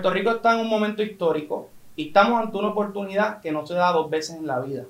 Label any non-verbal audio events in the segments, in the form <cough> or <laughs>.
Puerto Rico está en un momento histórico y estamos ante una oportunidad que no se da dos veces en la vida.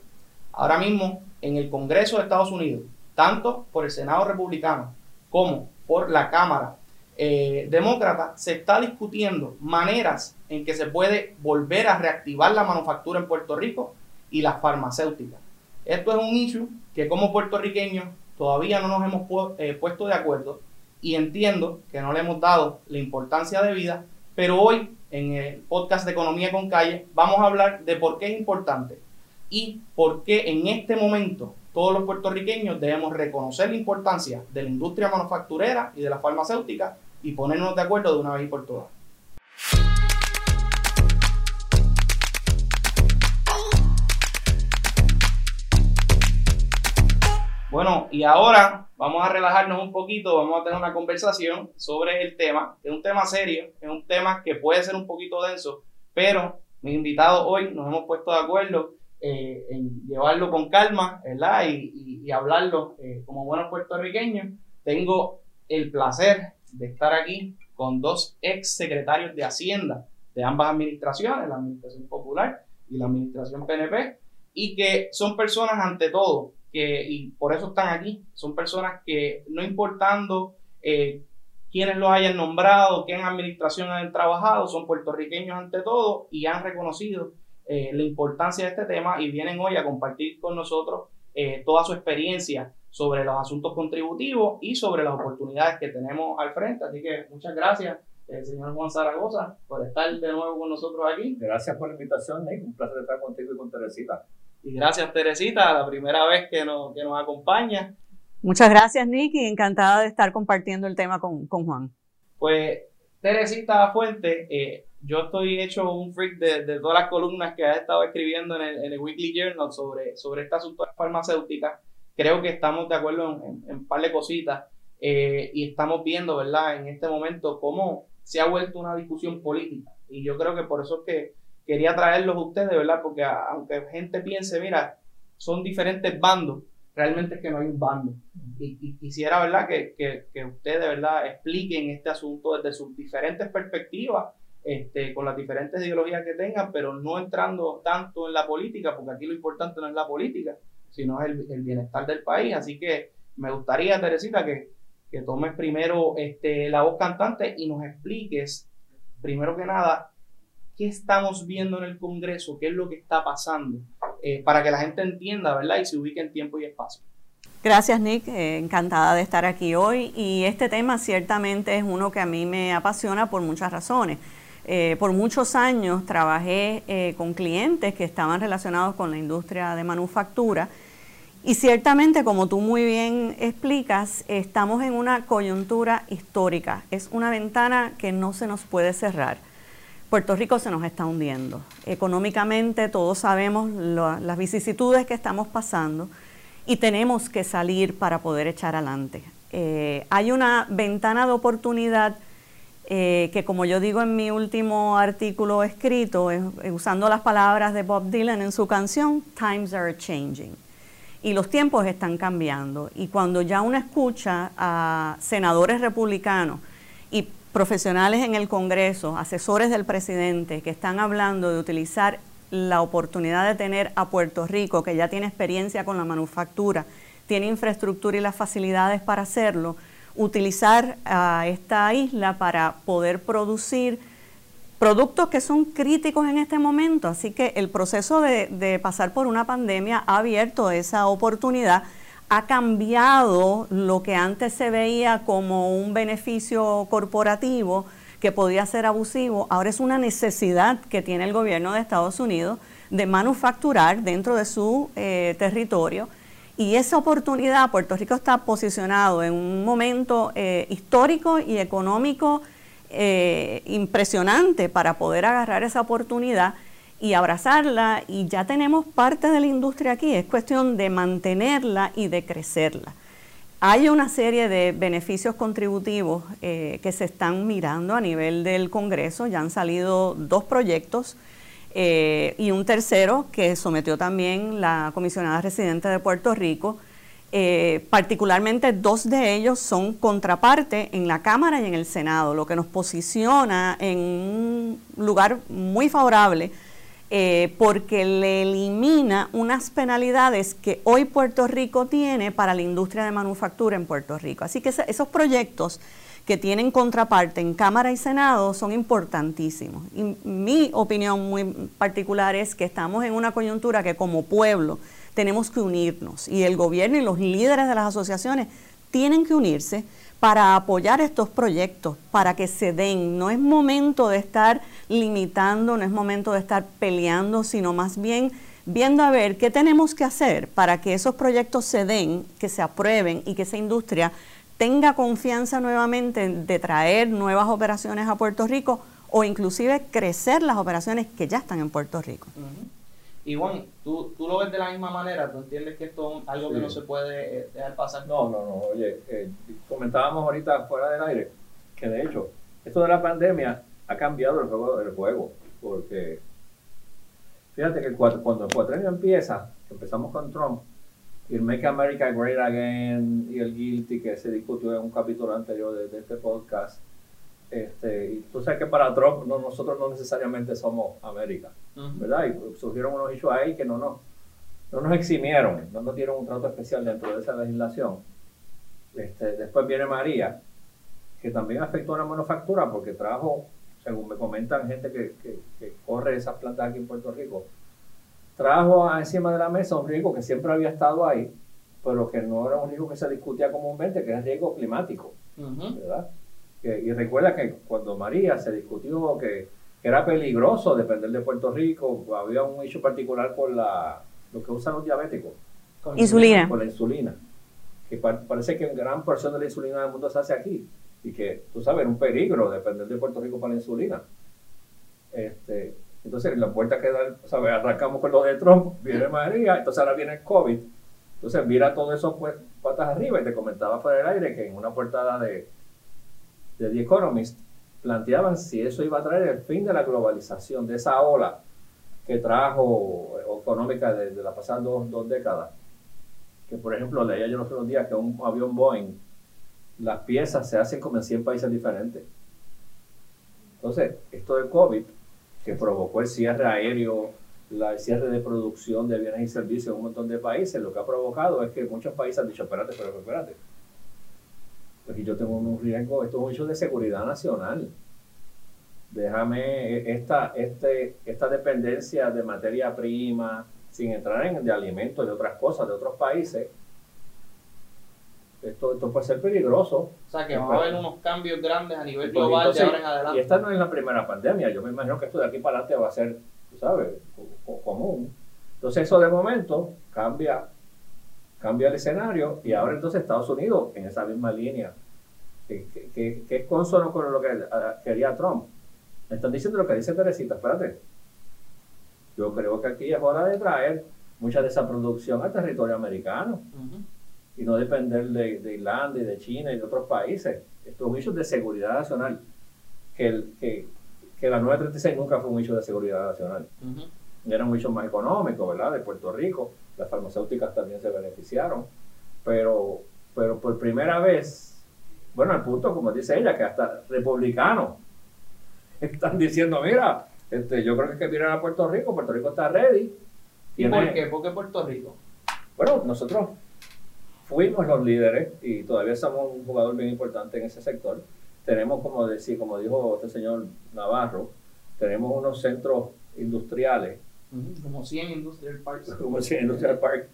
Ahora mismo, en el Congreso de Estados Unidos, tanto por el Senado republicano como por la Cámara eh, demócrata, se está discutiendo maneras en que se puede volver a reactivar la manufactura en Puerto Rico y las farmacéuticas. Esto es un issue que como puertorriqueños todavía no nos hemos eh, puesto de acuerdo y entiendo que no le hemos dado la importancia de vida, pero hoy en el podcast de Economía con Calle vamos a hablar de por qué es importante y por qué en este momento todos los puertorriqueños debemos reconocer la importancia de la industria manufacturera y de la farmacéutica y ponernos de acuerdo de una vez y por todas. Bueno, y ahora vamos a relajarnos un poquito, vamos a tener una conversación sobre el tema, es un tema serio, es un tema que puede ser un poquito denso, pero mis invitados hoy nos hemos puesto de acuerdo eh, en llevarlo con calma, ¿verdad? Y, y, hablarlo eh, como buenos puertorriqueños. Tengo el placer de estar aquí con dos ex secretarios de Hacienda de ambas administraciones, la Administración Popular y la Administración PNP, y que son personas ante todo y por eso están aquí, son personas que no importando eh, quienes los hayan nombrado, qué administración han trabajado, son puertorriqueños ante todo y han reconocido eh, la importancia de este tema y vienen hoy a compartir con nosotros eh, toda su experiencia sobre los asuntos contributivos y sobre las oportunidades que tenemos al frente. Así que muchas gracias, señor Juan Zaragoza, por estar de nuevo con nosotros aquí. Gracias por la invitación, Nick. Un placer estar contigo y con Teresita. Y gracias, Teresita, la primera vez que nos, que nos acompaña. Muchas gracias, Nicky. Encantada de estar compartiendo el tema con, con Juan. Pues, Teresita Fuente, eh, yo estoy hecho un freak de, de, todas las columnas que has estado escribiendo en el, en el Weekly Journal sobre, sobre esta asunto farmacéutica. Creo que estamos de acuerdo en, un par de cositas eh, y estamos viendo, ¿verdad?, en este momento cómo se ha vuelto una discusión política. Y yo creo que por eso es que quería traerlos a ustedes, ¿verdad? Porque aunque gente piense, mira, son diferentes bandos, realmente es que no hay un bando. Y, quisiera, ¿verdad?, que, que, ustedes, ¿verdad?, expliquen este asunto desde sus diferentes perspectivas, este, con las diferentes ideologías que tengan, pero no entrando tanto en la política, porque aquí lo importante no es la política, sino es el, bienestar del país. Así que me gustaría, Teresita, que, que tomes primero este, la voz cantante y nos expliques, primero que nada, qué estamos viendo en el Congreso, qué es lo que está pasando, eh, para que la gente entienda, ¿verdad? Y se ubique en tiempo y espacio. Gracias, Nick. Eh, encantada de estar aquí hoy. Y este tema ciertamente es uno que a mí me apasiona por muchas razones. Eh, por muchos años trabajé con clientes que estaban relacionados con la industria de manufactura. Y ciertamente, como tú muy bien explicas, estamos en una coyuntura histórica. Es una ventana que no se nos puede cerrar. Puerto Rico se nos está hundiendo. Económicamente todos sabemos las vicisitudes que estamos pasando y tenemos que salir para poder echar adelante. Eh, hay una ventana de oportunidad eh, que, como yo digo en mi último artículo escrito, usando las palabras de Bob Dylan en su canción, Times are changing. Y los tiempos están cambiando. Y cuando ya uno escucha a senadores republicanos profesionales en el Congreso, asesores del presidente, que están hablando de utilizar la oportunidad de tener a Puerto Rico, que ya tiene experiencia con la manufactura, tiene infraestructura y las facilidades para hacerlo, utilizar a esta isla para poder producir productos que son críticos en este momento. Así que el proceso de, de pasar por una pandemia ha abierto esa oportunidad ha cambiado lo que antes se veía como un beneficio corporativo que podía ser abusivo, ahora es una necesidad que tiene el gobierno de Estados Unidos de manufacturar dentro de su eh, territorio. Y esa oportunidad, Puerto Rico está posicionado en un momento eh, histórico y económico eh, impresionante para poder agarrar esa oportunidad y abrazarla y ya tenemos parte de la industria aquí, es cuestión de mantenerla y de crecerla. Hay una serie de beneficios contributivos eh, que se están mirando a nivel del Congreso, ya han salido dos proyectos eh, y un tercero que sometió también la comisionada residente de Puerto Rico, Eh, particularmente dos de ellos son contraparte en la Cámara y en el Senado, lo que nos posiciona en un lugar muy favorable eh, porque le elimina unas penalidades que hoy Puerto Rico tiene para la industria de manufactura en Puerto Rico. Así que esos proyectos que tienen contraparte en Cámara y Senado son importantísimos. Y mi opinión muy particular es que estamos en una coyuntura que como pueblo tenemos que unirnos y el gobierno y los líderes de las asociaciones tienen que unirse para apoyar estos proyectos, para que se den. No es momento de estar limitando, no es momento de estar peleando, sino más bien viendo a ver qué tenemos que hacer para que esos proyectos se den, que se aprueben y que esa industria tenga confianza nuevamente de traer nuevas operaciones a Puerto Rico o inclusive crecer las operaciones que ya están en Puerto Rico. Y Juan, ¿tú, ¿tú, lo ves de la misma manera? ¿Tú entiendes que esto es algo que no se puede eh, dejar pasar? No, no, no. Oye, eh, comentábamos ahorita fuera del aire que de hecho esto de la pandemia ha cambiado el juego del juego. Porque fíjate que cuando, cuando el cuatrenio empieza, empezamos con Trump, y el Make America Great Again y el Guilty que se discutió en un capítulo anterior de, este podcast. Este, y tú sabes que para Trump no, nosotros no necesariamente somos América, ¿verdad? Y surgieron unos hechos ahí que no, no, no nos eximieron, no nos dieron un trato especial dentro de esa legislación. Este, después viene María, que también afectó a la manufactura porque trajo, según me comentan gente que, que, que corre esas plantas aquí en Puerto Rico, trajo encima de la mesa un riesgo que siempre había estado ahí, pero que no era un riesgo que se discutía comúnmente, que es el riesgo climático. ¿verdad? Y recuerda que cuando María se discutió que, era peligroso depender de Puerto Rico, había un hecho particular por la, lo que usan los diabéticos. Con insulina. Con la insulina. Que parece que gran porción de la insulina del mundo se hace aquí. Y que, tú sabes, era un peligro depender de Puerto Rico para la insulina. Este, entonces, la puerta que da, ¿sabes? arrancamos con lo de Trump, viene María, entonces ahora viene el COVID. Entonces, mira todo eso pues, patas arriba y te comentaba por el aire que en una portada de, de The Economist planteaban si eso iba a traer el fin de la globalización, de esa ola que trajo económica desde de la pasada dos, dos, décadas. Que, por ejemplo, leía yo los otros días que un avión Boeing, las piezas se hacen como en 100 países diferentes. Entonces, esto del COVID que provocó el cierre aéreo, la, el cierre de producción de bienes y servicios en un montón de países, lo que ha provocado es que muchos países han dicho, espérate, pero espérate. Pues yo tengo un riesgo, esto es un hecho de seguridad nacional. Déjame esta, este, esta dependencia de materia prima, sin entrar en de alimentos, de otras cosas, de otros países, esto, esto puede ser peligroso. O sea, que va a haber unos cambios grandes a nivel global de ahora en adelante. Y esta no es la primera pandemia. Yo me imagino que esto de aquí para adelante va a ser, tú sabes, común. Entonces eso de momento cambia, cambia el escenario y ahora entonces Estados Unidos en esa misma línea, que, que, que es consono con lo que quería Trump. Me están diciendo lo que dice Teresita, espérate. Yo creo que aquí es hora de traer mucha de esa producción al territorio americano y no depender de, de, Irlanda y de China y de otros países. Esto es un hecho de seguridad nacional, que, el, que, que la 936 nunca fue un hecho de seguridad nacional. Era un hecho más económico, ¿verdad? De Puerto Rico, las farmacéuticas también se beneficiaron, pero, pero por primera vez, bueno, al punto, como dice ella, que hasta republicanos <laughs> están diciendo, mira, este, yo creo que hay que mirar a Puerto Rico, Puerto Rico está ready. ¿Y por qué? ¿Por qué Puerto Rico? Bueno, nosotros fuimos los líderes y todavía somos un jugador bien importante en ese sector. Tenemos, como, decir, como dijo este señor Navarro, tenemos unos centros industriales. Como 100 industrial parks. Como 100 industrial parks.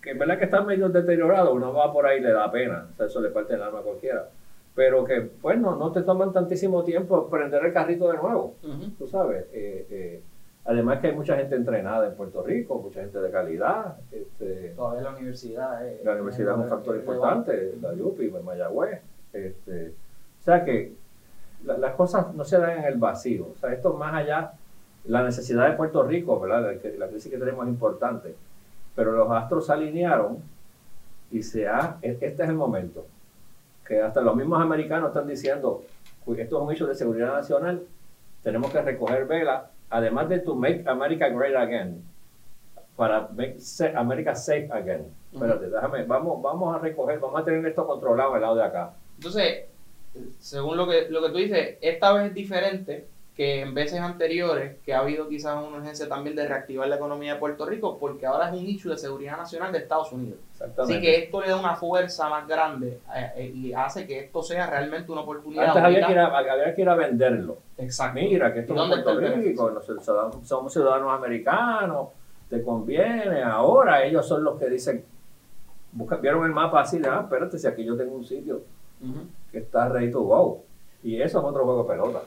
Que es verdad que están medio deteriorados, uno va por ahí y le da pena, eso le parte el alma a cualquiera. Pero que, pues, no, te toman tantísimo tiempo prender el carrito de nuevo, tú sabes. Eh, eh, Además que hay mucha gente entrenada en Puerto Rico, mucha gente de calidad. Este, Todavía la universidad La universidad es un factor importante, la UPI, Mayagüez. Este, o sea que las cosas no se dan en el vacío. O sea, esto más allá, la necesidad de Puerto Rico, ¿verdad? La, la crisis que tenemos es importante. Pero los astros se alinearon y se ha, e, este es el momento. Que hasta los mismos americanos están diciendo, esto es un hecho de seguridad nacional, tenemos que recoger vela además de tu Make America Great Again, para make America safe again. Espérate, déjame, vamos, vamos a recoger, vamos a tener esto controlado al lado de acá. Entonces, según lo que, lo que tú dices, esta vez es diferente que en veces anteriores, que ha habido quizás una urgencia también de reactivar la economía de Puerto Rico, porque ahora es un issue de seguridad nacional de Estados Unidos. Así que esto le da una fuerza más grande eh, eh, y hace que esto sea realmente una oportunidad. Antes había que, ir a, había que ir a venderlo. Exacto. Mira, que esto es Puerto Rico, somos ciudadanos americanos, te conviene, ahora ellos son los que dicen, vieron el mapa así, ah, espérate, si aquí yo tengo un sitio que está ready to go. Y eso es otro juego de pelota.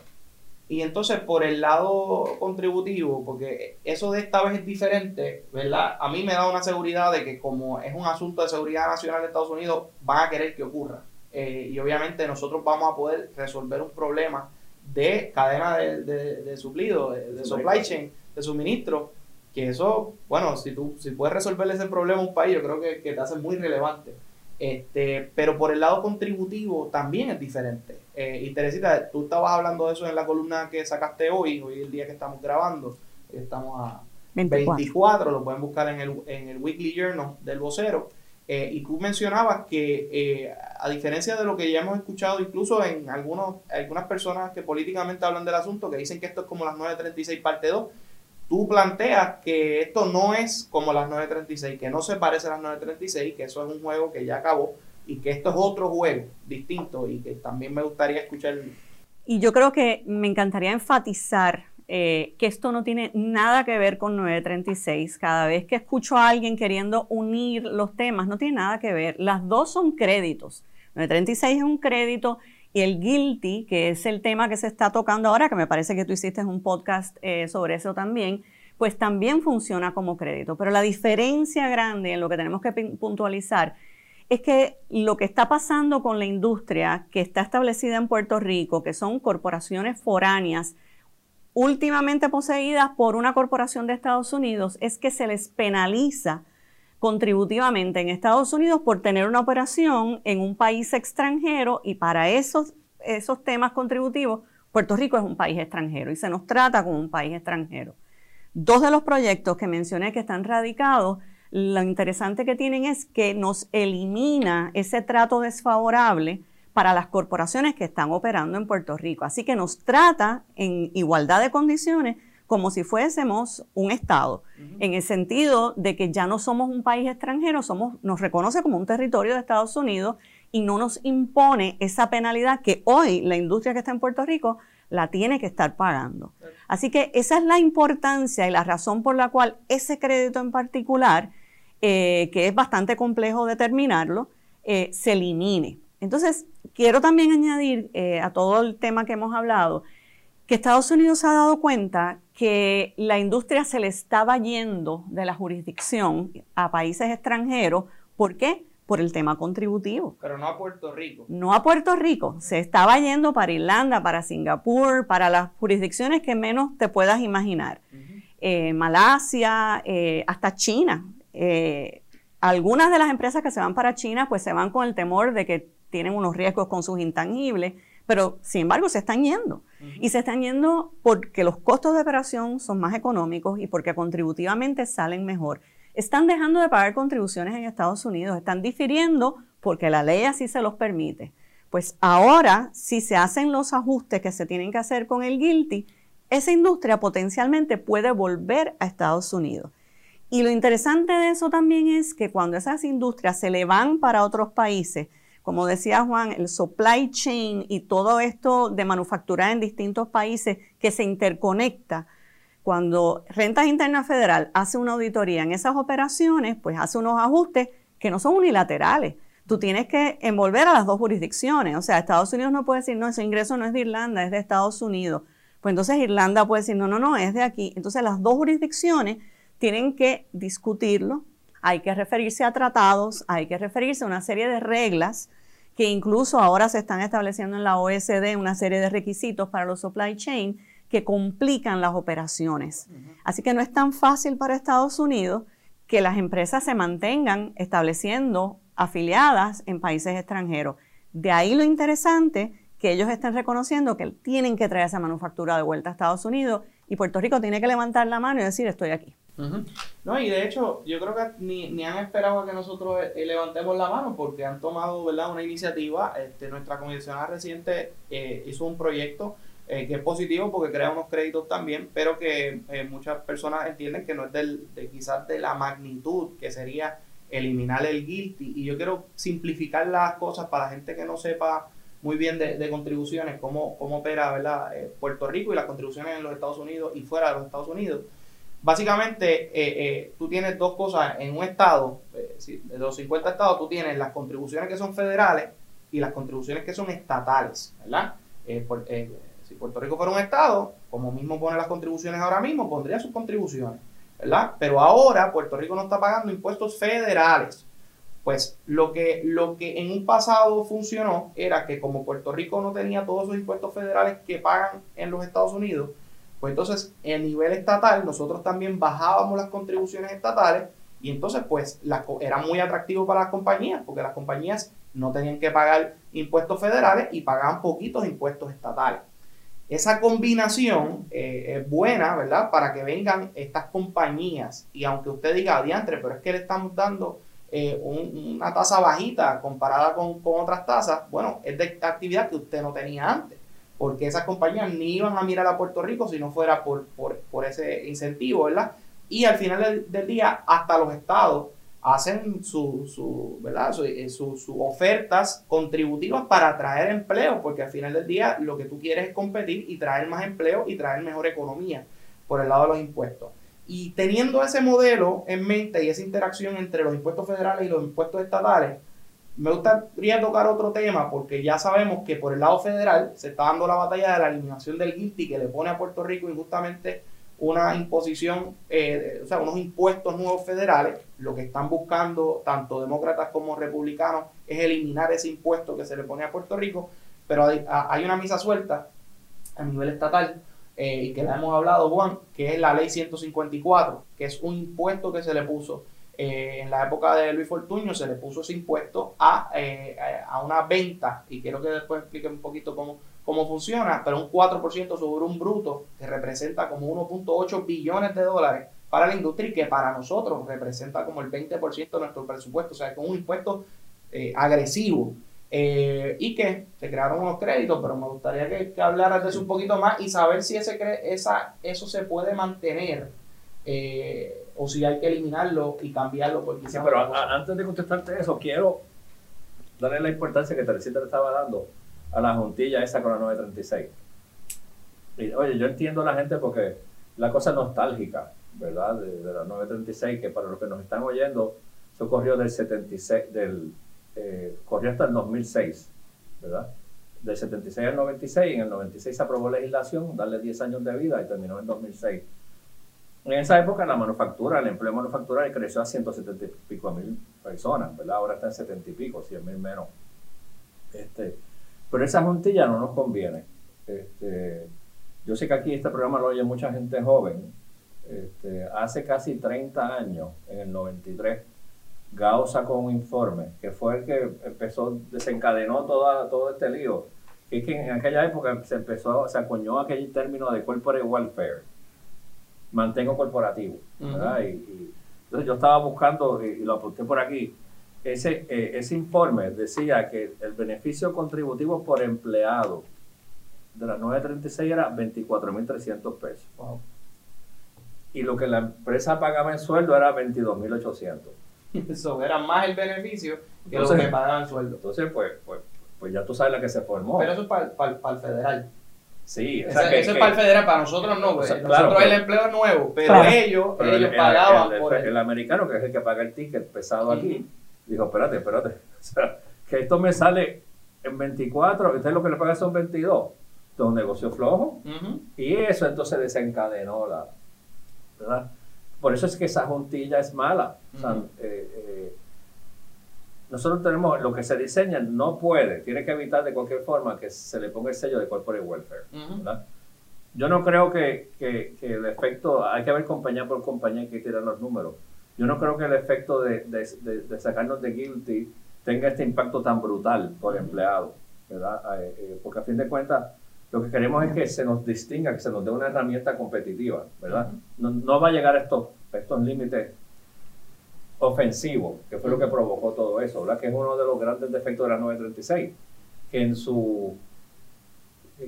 Y entonces por el lado contributivo, porque eso de esta vez es diferente, ¿verdad? A mí me da una seguridad de que como es un asunto de seguridad nacional de Estados Unidos, van a querer que ocurra. Eh, y obviamente nosotros vamos a poder resolver un problema de cadena de, de, suplido, de, supply chain, de suministro, que eso, bueno, si tú si puedes resolverle ese problema a un país, yo creo que, que te hace muy relevante. Este, pero por el lado contributivo también es diferente. Eh, y Teresita, tú estabas hablando de eso en la columna que sacaste hoy, hoy el día que estamos grabando, estamos a 24, lo pueden buscar en el, en el Weekly Journal del vocero. Eh, y tú mencionabas que, eh, a diferencia de lo que ya hemos escuchado, incluso en algunos, algunas personas que políticamente hablan del asunto, que dicen que esto es como las 936 parte 2, tú planteas que esto no es como las 936, que no se parece a las 936, que eso es un juego que ya acabó y que esto es otro juego distinto y que también me gustaría escuchar. Y yo creo que me encantaría enfatizar eh, que esto no tiene nada que ver con 936. Cada vez que escucho a alguien queriendo unir los temas, no tiene nada que ver. Las dos son créditos. 936 es un crédito el guilty, que es el tema que se está tocando ahora, que me parece que tú hiciste un podcast eh, sobre eso también, pues también funciona como crédito. Pero la diferencia grande en lo que tenemos que puntualizar es que lo que está pasando con la industria que está establecida en Puerto Rico, que son corporaciones foráneas, últimamente poseídas por una corporación de Estados Unidos, es que se les penaliza contributivamente en Estados Unidos por tener una operación en un país extranjero y para esos, esos temas contributivos, Puerto Rico es un país extranjero y se nos trata como un país extranjero. Dos de los proyectos que mencioné que están radicados, lo interesante que tienen es que nos elimina ese trato desfavorable para las corporaciones que están operando en Puerto Rico. Así que nos trata en igualdad de condiciones como si fuésemos un Estado, en el sentido de que ya no somos un país extranjero, somos, nos reconoce como un territorio de Estados Unidos y no nos impone esa penalidad que hoy la industria que está en Puerto Rico la tiene que estar pagando. Así que esa es la importancia y la razón por la cual ese crédito en particular, eh, que es bastante complejo determinarlo, eh, se elimine. Entonces, quiero también añadir eh, a todo el tema que hemos hablado, que Estados Unidos se ha dado cuenta que la industria se le estaba yendo de la jurisdicción a países extranjeros. ¿Por qué? Por el tema contributivo. Pero no a Puerto Rico. No a Puerto Rico. Se estaba yendo para Irlanda, para Singapur, para las jurisdicciones que menos te puedas imaginar. Eh, Malasia, eh, hasta China. Eh, algunas de las empresas que se van para China, pues se van con el temor de que tienen unos riesgos con sus intangibles pero sin embargo se están yendo. Y se están yendo porque los costos de operación son más económicos y porque contributivamente salen mejor. Están dejando de pagar contribuciones en Estados Unidos, están difiriendo porque la ley así se los permite. Pues ahora, si se hacen los ajustes que se tienen que hacer con el guilty, esa industria potencialmente puede volver a Estados Unidos. Y lo interesante de eso también es que cuando esas industrias se le van para otros países, como decía Juan, el supply chain y todo esto de manufacturar en distintos países que se interconecta. Cuando Rentas Internas Federal hace una auditoría en esas operaciones, pues hace unos ajustes que no son unilaterales. Tú tienes que envolver a las dos jurisdicciones. O sea, Estados Unidos no puede decir, no, ese ingreso no es de Irlanda, es de Estados Unidos. Pues entonces Irlanda puede decir, no, no, no, es de aquí. Entonces las dos jurisdicciones tienen que discutirlo, hay que referirse a tratados, hay que referirse a una serie de reglas que incluso ahora se están estableciendo en la OSD una serie de requisitos para los supply chain que complican las operaciones. Así que no es tan fácil para Estados Unidos que las empresas se mantengan estableciendo afiliadas en países extranjeros. De ahí lo interesante que ellos estén reconociendo que tienen que traer esa manufactura de vuelta a Estados Unidos y Puerto Rico tiene que levantar la mano y decir estoy aquí. No, y de hecho, yo creo que ni, ni han esperado a que nosotros eh, levantemos la mano porque han tomado ¿verdad? una iniciativa. Este, nuestra comisionada reciente eh, hizo un proyecto eh, que es positivo porque crea unos créditos también, pero que muchas personas entienden que no es del, de quizás de la magnitud que sería eliminar el guilty. Y yo quiero simplificar las cosas para la gente que no sepa muy bien de, contribuciones, cómo, cómo opera ¿verdad? Puerto Rico y las contribuciones en los Estados Unidos y fuera de los Estados Unidos. Básicamente, eh, eh, tú tienes dos cosas en un estado, eh, de los 50 estados, tú tienes las contribuciones que son federales y las contribuciones que son estatales, ¿verdad? si Puerto Rico fuera un estado, como mismo pone las contribuciones ahora mismo, pondría sus contribuciones, ¿verdad? Pero ahora Puerto Rico no está pagando impuestos federales. Pues lo que, lo que en un pasado funcionó era que como Puerto Rico no tenía todos esos impuestos federales que pagan en los Estados Unidos, pues entonces, a nivel estatal, nosotros también bajábamos las contribuciones estatales y entonces, pues, era muy atractivo para las compañías, porque las compañías no tenían que pagar impuestos federales y pagaban poquitos impuestos estatales. Esa combinación eh, es buena, ¿verdad? Para que vengan estas compañías y aunque usted diga, adiantre, pero es que le estamos dando eh, una tasa bajita comparada con otras tasas, bueno, es de actividad que usted no tenía antes porque esas compañías ni iban a mirar a Puerto Rico si no fuera por, por, ese incentivo, ¿verdad? Y al final del, día, hasta los estados hacen sus su, ¿verdad? Eh, su, ofertas contributivas para atraer empleo, porque al final del día lo que tú quieres es competir y traer más empleo y traer mejor economía por el lado de los impuestos. Y teniendo ese modelo en mente y esa interacción entre los impuestos federales y los impuestos estatales, me gustaría tocar otro tema porque ya sabemos que por el lado federal se está dando la batalla de la eliminación del guilty que le pone a Puerto Rico injustamente una imposición, eh, o sea, unos impuestos nuevos federales. Lo que están buscando tanto demócratas como republicanos es eliminar ese impuesto que se le pone a Puerto Rico, pero hay, una misa suelta a nivel estatal eh, y que la hemos hablado, Juan, que es la ley 154, que es un impuesto que se le puso eh, en la época de Luis Fortuño se le puso ese impuesto a, eh, a una venta, y quiero que después explique un poquito cómo, cómo funciona, pero un 4% sobre un bruto que representa como 1.8 billones de dólares para la industria y que para nosotros representa como el 20% de nuestro presupuesto, o sea, con un impuesto eh, agresivo. y que se crearon unos créditos, pero me gustaría que, que hablaras de eso un poquito más y saber si ese, esa, eso se puede mantener o si hay que eliminarlo y cambiarlo por sí, pero antes de contestarte eso, quiero darle la importancia que Teresita le estaba dando a la juntilla esa con la 936. Y, oye, yo entiendo a la gente porque la cosa nostálgica, ¿verdad? De, la 936, que para los que nos están oyendo, eso corrió del 76, del, eh, corrió hasta el 2006, ¿verdad? Del 76 al 96, en el 96 se aprobó legislación, darle 10 años de vida y terminó en 2006 en esa época la manufactura, el empleo manufactural creció a 170 y pico mil personas, ¿verdad? Ahora está en 70 y pico, 100 mil menos. Este, pero esa juntilla no nos conviene. Este, yo sé que aquí este programa lo oye mucha gente joven. Este, hace casi 30 años, en el 93, Gao sacó un informe que fue el que empezó, desencadenó toda, todo este lío. Es que en aquella época se empezó, se acuñó aquel término de corporate welfare mantengo corporativo. y, entonces yo estaba buscando, y, lo apunté por aquí, ese, eh, ese informe decía que el beneficio contributivo por empleado de las 936 era 24.300 pesos. Y lo que la empresa pagaba en sueldo era 22.800. Eso era más el beneficio que lo que pagaban en sueldo. Entonces, pues, pues, pues ya tú sabes la que se formó. Pero eso es para, para el federal. Sí, eso es para el federal, para nosotros no. nosotros el empleo es nuevo, pero ellos, ellos pagaban el, por el, americano, que es el que paga el ticket pesado aquí, dijo, espérate, espérate, <laughs> o sea, que esto me sale en 24, ustedes lo que le pagan son 22. Esto es un negocio flojo. Y eso entonces desencadenó la... ¿verdad? Por eso es que esa juntilla es mala. O sea, eh, eh, nosotros tenemos lo que se diseña, no puede, tiene que evitar de cualquier forma que se le ponga el sello de corporate welfare. Yo no creo que, que, el efecto, hay que ver compañía por compañía, hay que tirar los números. Yo no creo que el efecto de, de, sacarnos de guilty tenga este impacto tan brutal por empleado, ¿verdad? Eh, eh, porque a fin de cuentas, lo que queremos es que se nos distinga, que se nos dé una herramienta competitiva, ¿verdad? no, no, va a llegar esto estos límites ofensivos, que fue lo que provocó todo eso, ¿verdad? Que es uno de los grandes defectos de la 936, que en su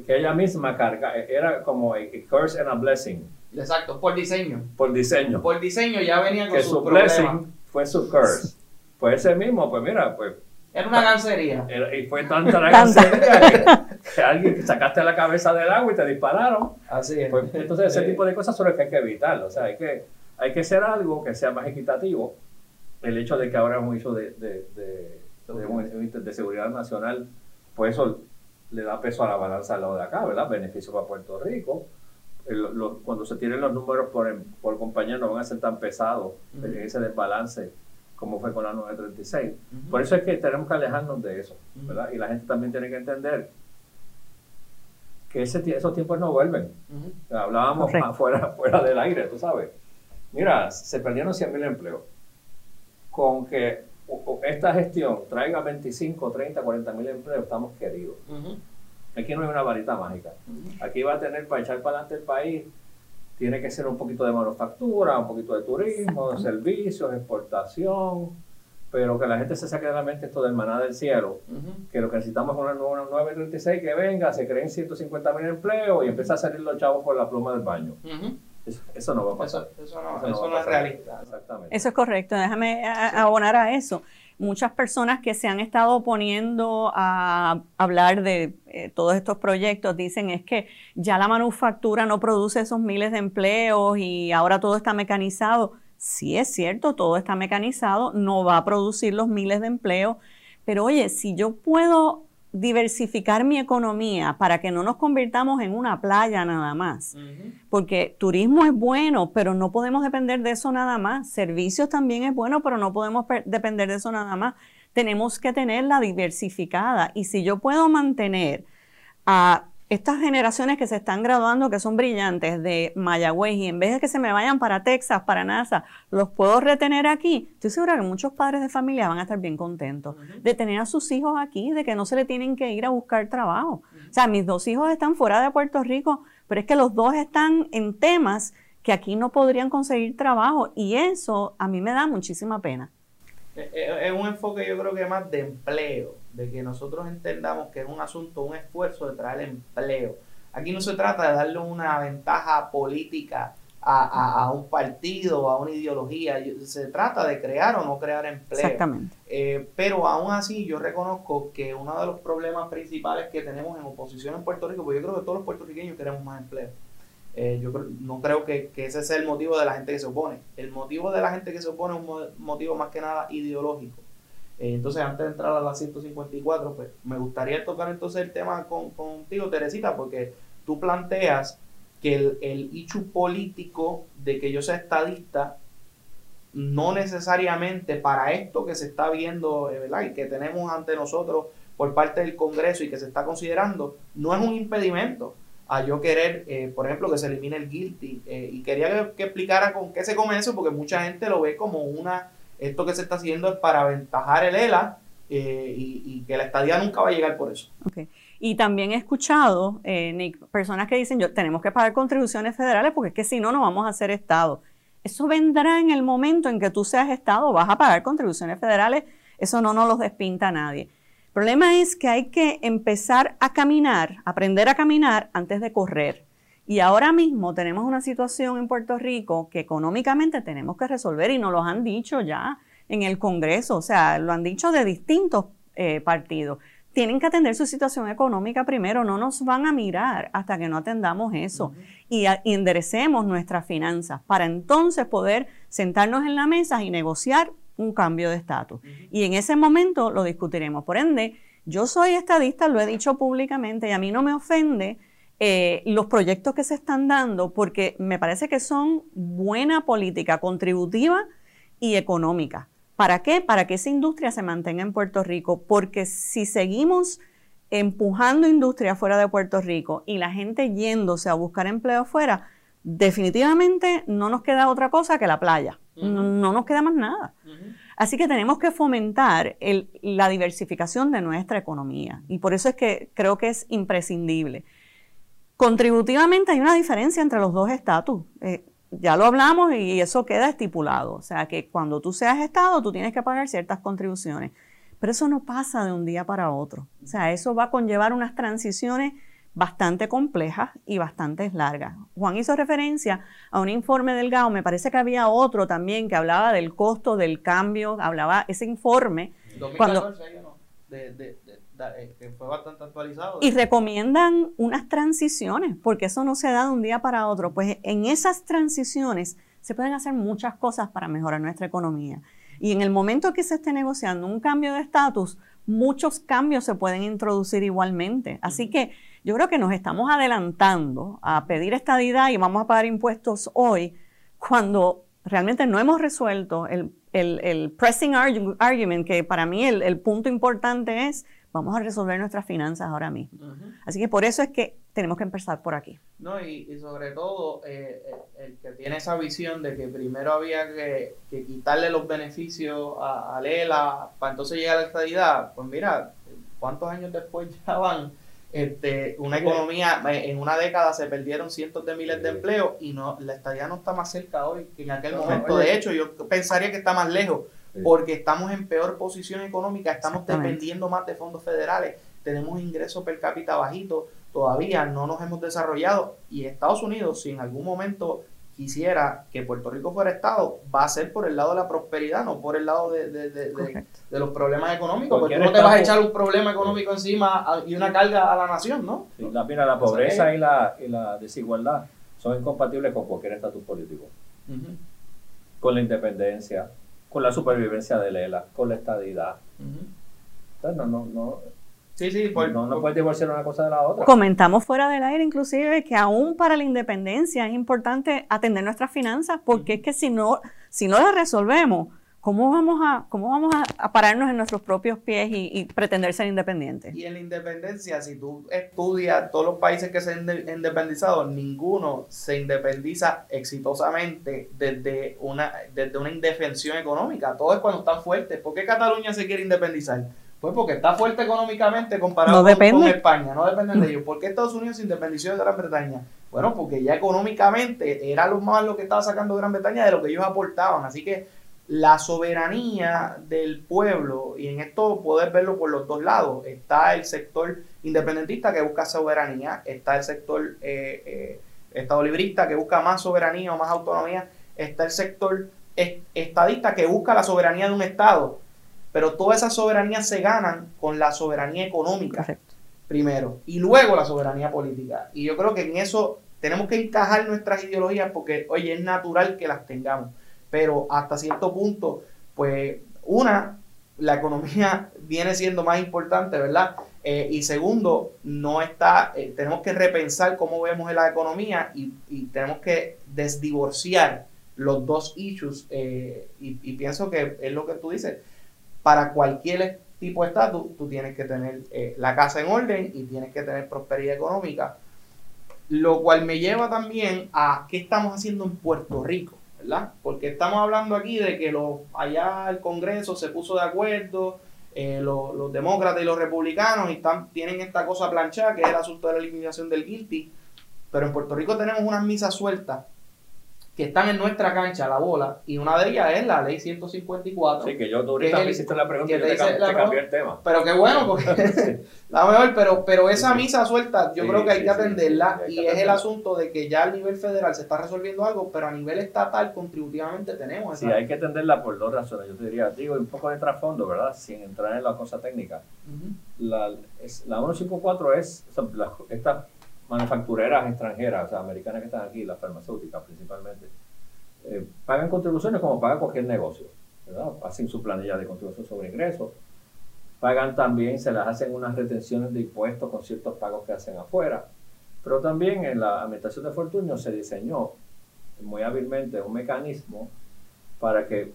que ella misma carga, era como a, curse and a blessing. Exacto, por diseño. Por diseño. Por diseño ya venía con que su blessing fue su curse. Pues ese mismo, pues mira, pues era una gancería. Y fue tanta la gancería que, alguien sacaste la cabeza del agua y te dispararon. Así es. Pues, entonces, ese tipo de cosas son las que hay que evitar. O sea, hay que, hay que hacer algo que sea más equitativo. El hecho de que ahora es un hecho de, de, de, de, seguridad nacional, pues eso le da peso a la balanza al lado de acá, ¿verdad? Beneficio para Puerto Rico. cuando se tienen los números por, por compañía no van a ser tan pesados en ese desbalance como fue con la 936. Por eso es que tenemos que alejarnos de eso, ¿verdad? Y la gente también tiene que entender que ese, esos tiempos no vuelven. hablábamos fuera, <laughs> fuera del aire, tú sabes. Mira, se perdieron 100.000 empleos. Con que esta gestión traiga 25, 30, 40 mil empleos, estamos queridos. Aquí no hay una varita mágica. Aquí va a tener para echar para adelante el país tiene que ser un poquito de manufactura, un poquito de turismo, servicios, exportación, pero que la gente se saque de la mente esto del maná del cielo, que lo que necesitamos es una, 936 que venga, se creen 150 mil empleos y empieza a salir los chavos por la pluma del baño. Eso, no va a pasar. Eso, no, es realista. Exactamente. Eso es correcto. Déjame abonar a eso muchas personas que se han estado oponiendo a hablar de eh, todos estos proyectos dicen es que ya la manufactura no produce esos miles de empleos y ahora todo está mecanizado. Sí es cierto, todo está mecanizado, no va a producir los miles de empleos, pero oye, si yo puedo diversificar mi economía para que no nos convirtamos en una playa nada más. Porque turismo es bueno, pero no podemos depender de eso nada más. Servicios también es bueno, pero no podemos depender de eso nada más. Tenemos que tenerla diversificada. Y si yo puedo mantener a estas generaciones que se están graduando, que son brillantes de Mayagüez, y en vez de que se me vayan para Texas, para NASA, los puedo retener aquí, estoy segura que muchos padres de familia van a estar bien contentos de tener a sus hijos aquí, de que no se le tienen que ir a buscar trabajo. O sea, mis dos hijos están fuera de Puerto Rico, pero es que los dos están en temas que aquí no podrían conseguir trabajo, y eso a mí me da muchísima pena. Es un enfoque yo creo que más de empleo de que nosotros entendamos que es un asunto, un esfuerzo de traer empleo. Aquí no se trata de darle una ventaja política a, un partido o a una ideología, se trata de crear o no crear empleo. Exactamente. Eh, pero aún así yo reconozco que uno de los problemas principales que tenemos en oposición en Puerto Rico, porque yo creo que todos los puertorriqueños queremos más empleo. Eh, yo no creo que, que, ese sea el motivo de la gente que se opone. El motivo de la gente que se opone es un motivo más que nada ideológico. Eh, entonces, antes de entrar a la 154, pues me gustaría tocar entonces el tema con, contigo, Teresita, porque tú planteas que el, el hecho político de que yo sea estadista no necesariamente para esto que se está viendo, eh, ¿verdad? Y que tenemos ante nosotros por parte del Congreso y que se está considerando, no es un impedimento a yo querer, eh, por ejemplo, que se elimine el guilty. y quería que, que, explicara con qué se come eso, porque mucha gente lo ve como una esto que se está haciendo es para aventajar el ELA eh, y, que la estadía nunca va a llegar por eso. Okay. Y también he escuchado, eh, Nick, personas que dicen, yo tenemos que pagar contribuciones federales porque es que si no, no vamos a ser Estado. Eso vendrá en el momento en que tú seas Estado, vas a pagar contribuciones federales, eso no nos los despinta nadie. El problema es que hay que empezar a caminar, aprender a caminar antes de correr. Y ahora mismo tenemos una situación en Puerto Rico que económicamente tenemos que resolver y nos lo han dicho ya en el Congreso, o sea, lo han dicho de distintos eh, partidos. Tienen que atender su situación económica primero, no nos van a mirar hasta que no atendamos eso y, enderecemos nuestras finanzas para entonces poder sentarnos en la mesa y negociar un cambio de estatus. Y en ese momento lo discutiremos. Por ende, yo soy estadista, lo he dicho públicamente y a mí no me ofende eh, los proyectos que se están dando, porque me parece que son buena política contributiva y económica. ¿Para qué? Para que esa industria se mantenga en Puerto Rico, porque si seguimos empujando industria fuera de Puerto Rico y la gente yéndose a buscar empleo afuera, definitivamente no nos queda otra cosa que la playa. no, nos queda más nada. Así que tenemos que fomentar la diversificación de nuestra economía y por eso es que creo que es imprescindible. Contributivamente hay una diferencia entre los dos estatus. Eh, ya lo hablamos y eso queda estipulado. O sea, que cuando tú seas Estado, tú tienes que pagar ciertas contribuciones. Pero eso no pasa de un día para otro. O sea, eso va a conllevar unas transiciones bastante complejas y bastante largas. Juan hizo referencia a un informe del GAO, me parece que había otro también que hablaba del costo del cambio, hablaba ese informe. 2014 cuando, eh, que fue bastante actualizado. Y recomiendan unas transiciones, porque eso no se da de un día para otro. Pues en esas transiciones se pueden hacer muchas cosas para mejorar nuestra economía. Y en el momento que se esté negociando un cambio de estatus, muchos cambios se pueden introducir igualmente. Así que yo creo que nos estamos adelantando a pedir estadidad y vamos a pagar impuestos hoy cuando realmente no hemos resuelto el, pressing argument, que para mí el, punto importante es vamos a resolver nuestras finanzas ahora mismo. Así que por eso es que tenemos que empezar por aquí. No, y, sobre todo eh, el, que tiene esa visión de que primero había que, quitarle los beneficios a, a Lela para entonces llegar a la estadidad, pues mira, ¿cuántos años después <laughs> ya van? Este, una economía, eh, en una década se perdieron cientos de miles de empleos y no la estadía no está más cerca hoy que en aquel momento. De hecho, yo pensaría que está más lejos porque estamos en peor posición económica, estamos dependiendo más de fondos federales, tenemos ingresos per cápita bajitos, todavía no nos hemos desarrollado y Estados Unidos, si en algún momento quisiera que Puerto Rico fuera Estado, va a ser por el lado de la prosperidad, no por el lado de, de, de, los problemas económicos, porque no te vas a echar un problema económico encima y una carga a la nación, ¿no? la, mira, la pobreza y la, y la desigualdad son incompatibles con cualquier estatus político. Con la independencia, con la supervivencia de Lela, con la estadidad. Entonces, no, no, no, Sí, sí, no, no puedes divorciar una cosa de la otra. Comentamos fuera del aire, inclusive, que aún para la independencia es importante atender nuestras finanzas, porque es que si no, si no las resolvemos, ¿cómo vamos a, cómo vamos a, pararnos en nuestros propios pies y, pretender ser independientes? Y en la independencia, si tú estudias todos los países que se han independizado, ninguno se independiza exitosamente desde una, desde una indefensión económica. Todo es cuando están fuertes. ¿Por qué Cataluña se quiere independizar? Pues porque está fuerte económicamente comparado con, España, no depende de ellos. ¿Por qué Estados Unidos se independizó de Gran Bretaña? Bueno, porque ya económicamente era lo más lo que estaba sacando Gran Bretaña de lo que ellos aportaban. Así que la soberanía del pueblo, y en esto poder verlo por los dos lados, está el sector independentista que busca soberanía, está el sector eh, eh, estado librista que busca más soberanía o más autonomía, está el sector estadista que busca la soberanía de un Estado. Pero todas esas soberanías se ganan con la soberanía económica primero y luego la soberanía política. Y yo creo que en eso tenemos que encajar nuestras ideologías porque, oye, es natural que las tengamos, pero hasta cierto punto, pues, una, la economía <laughs> viene siendo más importante, ¿verdad? Eh, y segundo, no está, eh, tenemos que repensar cómo vemos la economía y, tenemos que desdivorciar los dos issues eh, y, y, pienso que es lo que tú dices para cualquier tipo de estatus, tú tienes que tener la casa en orden y tienes que tener prosperidad económica. Lo cual me lleva también a qué estamos haciendo en Puerto Rico, Porque estamos hablando aquí de que allá el Congreso se puso de acuerdo, eh, los, demócratas y los republicanos están, tienen esta cosa planchada, que es el asunto de la eliminación del guilty. Pero en Puerto Rico tenemos unas misas sueltas que están en nuestra cancha, la bola, y una de ellas es la ley 154. Sí, que yo ahorita me hiciste la pregunta y te, cambié el tema. Pero qué bueno, porque <laughs> la mejor, pero, pero esa misa suelta, yo creo que hay que atenderla, y es el asunto de que ya a nivel federal se está resolviendo algo, pero a nivel estatal contributivamente tenemos esa. Sí, hay que atenderla por dos razones, yo te diría, digo, un poco de trasfondo, ¿verdad? Sin entrar en la cosa técnica. la, es, la 154 es, esta manufactureras extranjeras, o sea, americanas que están aquí, las farmacéuticas principalmente, eh, pagan contribuciones como paga cualquier negocio, ¿verdad? Hacen su planilla de contribución sobre ingresos, pagan también, se les hacen unas retenciones de impuestos con ciertos pagos que hacen afuera, pero también en la administración de Fortunio se diseñó muy hábilmente un mecanismo para que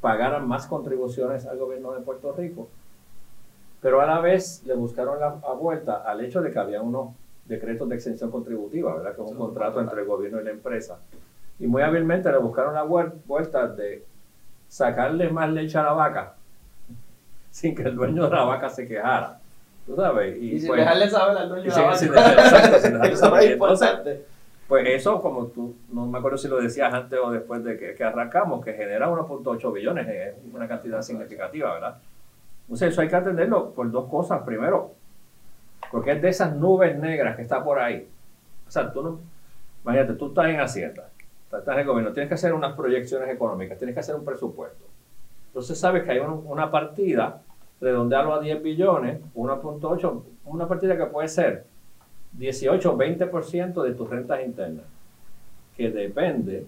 pagaran más contribuciones al gobierno de Puerto Rico, pero a la vez le buscaron la vuelta al hecho de que había unos decretos de exención contributiva, ¿verdad? Que es un contrato entre el gobierno y la empresa. Y muy hábilmente le buscaron la vuelta de sacarle más leche a la vaca <laughs> sin que el dueño de la vaca se quejara. ¿Tú sabes? Y, sin pues, dejarle saber al dueño de la vaca. Sin, exacto, sin dejarle <laughs> saber. Entonces, Pues eso, como tú, no me acuerdo si lo decías antes o después de que, que arrancamos, que genera 1.8 billones, es una cantidad significativa, ¿verdad? Entonces eso hay que atenderlo por dos cosas. Primero, porque es de esas nubes negras que está por ahí. O sea, tú no, imagínate, tú estás en Hacienda, estás en el gobierno, tienes que hacer unas proyecciones económicas, tienes que hacer un presupuesto. Entonces sabes que hay una partida, redondearlo a 10 billones, 1.8, una partida que puede ser 18 o 20% de tus rentas internas, que depende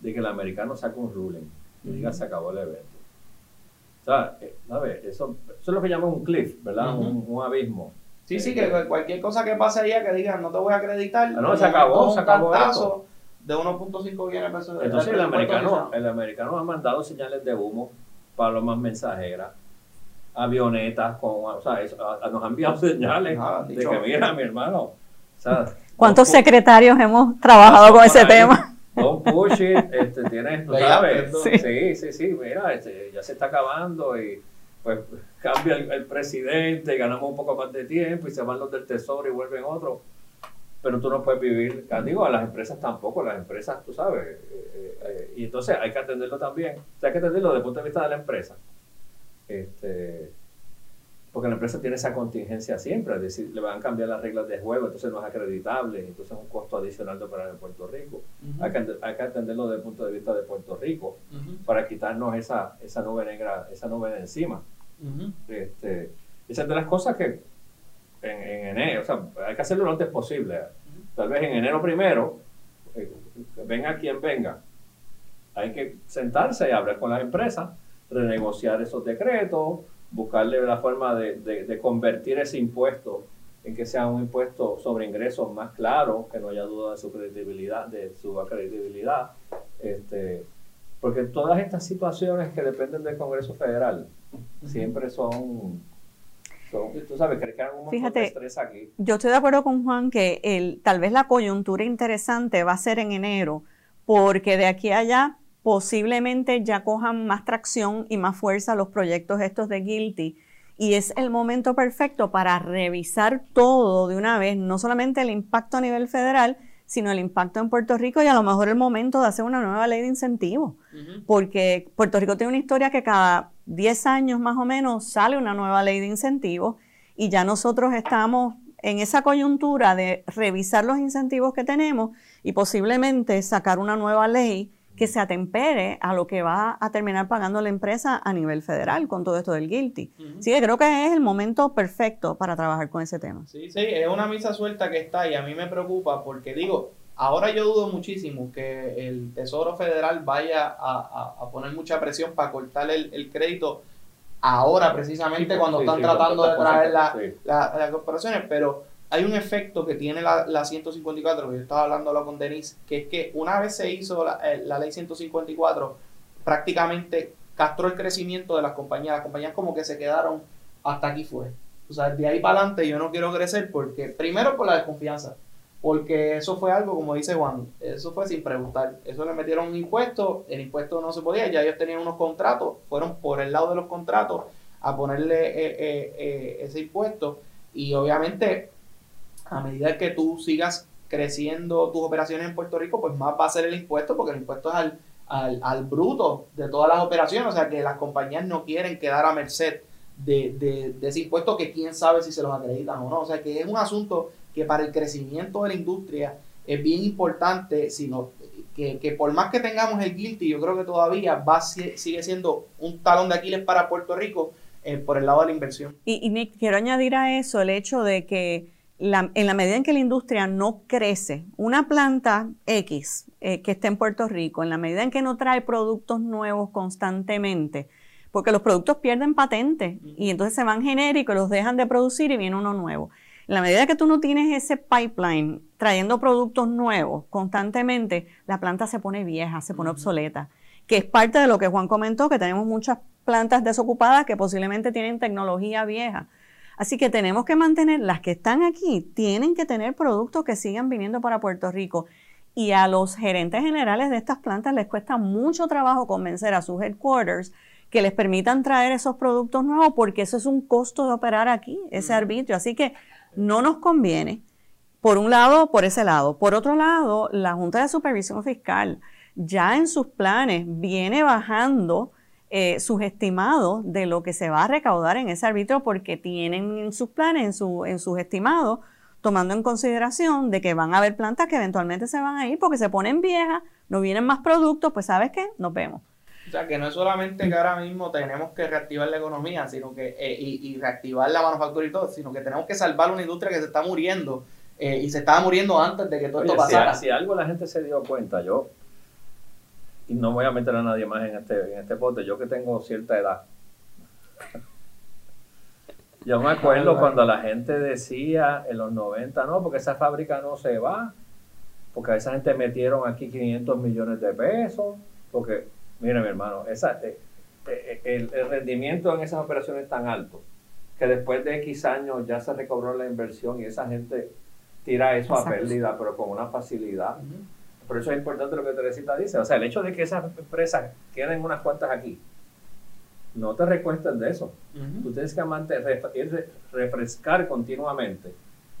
de que el americano saque un ruling y diga se acabó el evento. O sea, eh, Eso, eso es lo que llaman un cliff, ¿verdad? un, abismo. Sí, sí, que cualquier cosa que pase allá que digan no te voy a acreditar. Ah, no, se acabó, se acabó esto. De 1.5 billones de pesos. Entonces el americano, el americano ha mandado señales de humo para los más mensajeras avionetas, con, o sea, nos han enviado <laughs> señales ah, de que mira, mi hermano. O sea, ¿Cuántos secretarios hemos trabajado con ese tema? Push it, este, tienes, tú sabes, sí. sí, sí, mira, este, ya se está acabando y pues cambia el, presidente, ganamos un poco más de tiempo y se van los del tesoro y vuelven otros. Pero tú no puedes vivir, digo, a las empresas tampoco, las empresas, tú sabes, eh, eh, eh, y entonces hay que atenderlo también, o sea, hay que atenderlo desde el punto de vista de la empresa. Este, porque la empresa tiene esa contingencia siempre, es decir, le van a cambiar las reglas de juego, entonces no es acreditable, entonces es un costo adicional de operar en Puerto Rico. hay, que, hay, que, atenderlo desde el punto de vista de Puerto Rico para quitarnos esa, esa nube negra, esa nube de encima. este, esa es de las cosas que en, enero, o sea, hay que hacerlo lo antes posible. Tal vez en enero primero, eh, venga quien venga, hay que sentarse y hablar con las empresas renegociar esos decretos, buscarle la forma de, convertir ese impuesto en que sea un impuesto sobre ingresos más claro, que no haya duda de su credibilidad, de su credibilidad, este, porque todas estas situaciones que dependen del Congreso Federal siempre son, tú sabes, que un montón de estrés aquí. Yo estoy de acuerdo con Juan que el, tal vez la coyuntura interesante va a ser en enero, porque de aquí a allá posiblemente ya cojan más tracción y más fuerza los proyectos estos de Guilty. Y es el momento perfecto para revisar todo de una vez, no solamente el impacto a nivel federal, sino el impacto en Puerto Rico y a lo mejor el momento de hacer una nueva ley de incentivos. Porque Puerto Rico tiene una historia que cada 10 años más o menos sale una nueva ley de incentivos y ya nosotros estamos en esa coyuntura de revisar los incentivos que tenemos y posiblemente sacar una nueva ley que se atempere a lo que va a terminar pagando la empresa a nivel federal con todo esto del guilty. Sí, creo que es el momento perfecto para trabajar con ese tema. Sí, sí, es una misa suelta que está y a mí me preocupa porque digo, ahora yo dudo muchísimo que el Tesoro Federal vaya a, poner mucha presión para cortar el, crédito ahora precisamente cuando están tratando de traer las corporaciones, pero hay un efecto que tiene la, la 154, que yo estaba hablando con Denise, que es que una vez se hizo la, eh, ley 154, prácticamente castró el crecimiento de las compañías. Las compañías como que se quedaron hasta aquí fue. O sea, de ahí para adelante yo no quiero crecer porque, primero por la desconfianza, porque eso fue algo, como dice Juan, eso fue sin preguntar. Eso le metieron un impuesto, el impuesto no se podía, ya ellos tenían unos contratos, fueron por el lado de los contratos a ponerle eh, eh, ese impuesto y obviamente a medida que tú sigas creciendo tus operaciones en Puerto Rico, pues más va a ser el impuesto, porque el impuesto es al, al, bruto de todas las operaciones, o sea que las compañías no quieren quedar a merced de, ese impuesto que quién sabe si se los acreditan o no, o sea que es un asunto que para el crecimiento de la industria es bien importante, sino que, que por más que tengamos el guilty, yo creo que todavía va sigue siendo un talón de Aquiles para Puerto Rico eh, por el lado de la inversión. Y, y Nick, quiero añadir a eso el hecho de que en la medida en que la industria no crece, una planta X eh, que esté en Puerto Rico, en la medida en que no trae productos nuevos constantemente, porque los productos pierden patente y entonces se van genéricos, los dejan de producir y viene uno nuevo. En la medida que tú no tienes ese pipeline trayendo productos nuevos constantemente, la planta se pone vieja, se pone obsoleta, que es parte de lo que Juan comentó, que tenemos muchas plantas desocupadas que posiblemente tienen tecnología vieja. Así que tenemos que mantener, las que están aquí, tienen que tener productos que sigan viniendo para Puerto Rico. Y a los gerentes generales de estas plantas les cuesta mucho trabajo convencer a sus headquarters que les permitan traer esos productos nuevos porque eso es un costo de operar aquí, ese arbitrio. Así que no nos conviene Por un lado, por ese lado. Por otro lado, la Junta de Supervisión Fiscal ya en sus planes viene bajando eh, sus estimados de lo que se va a recaudar en ese arbitrio porque tienen en sus planes, en, su, en sus estimados, tomando en consideración de que van a haber plantas que eventualmente se van a ir porque se ponen viejas, no vienen más productos, pues sabes qué, nos vemos. O sea, que no es solamente que ahora mismo tenemos que reactivar la economía sino que eh, y, reactivar la manufactura y todo, sino que tenemos que salvar una industria que se está muriendo eh, y se estaba muriendo antes de que todo esto pasara. Si, algo la gente se dio cuenta, yo, y no voy a meter a nadie más en este, en este bote, yo que tengo cierta edad. <laughs> Yo me acuerdo cuando la gente decía en los 90, no, porque esa fábrica no se va, porque a esa gente metieron aquí 500 millones de pesos, porque, mire mi hermano, esa, eh, eh, el, el, rendimiento en esas operaciones es tan alto que después de X años ya se recobró la inversión y esa gente tira eso a pérdida, pero con una facilidad. Por eso es importante lo que Teresita dice. O sea, el hecho de que esas empresas queden unas cuantas aquí, no te recuestes de eso. Tú tienes que mantener, refrescar continuamente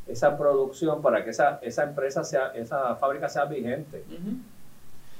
esa producción para que esa, esa empresa sea, esa fábrica sea vigente.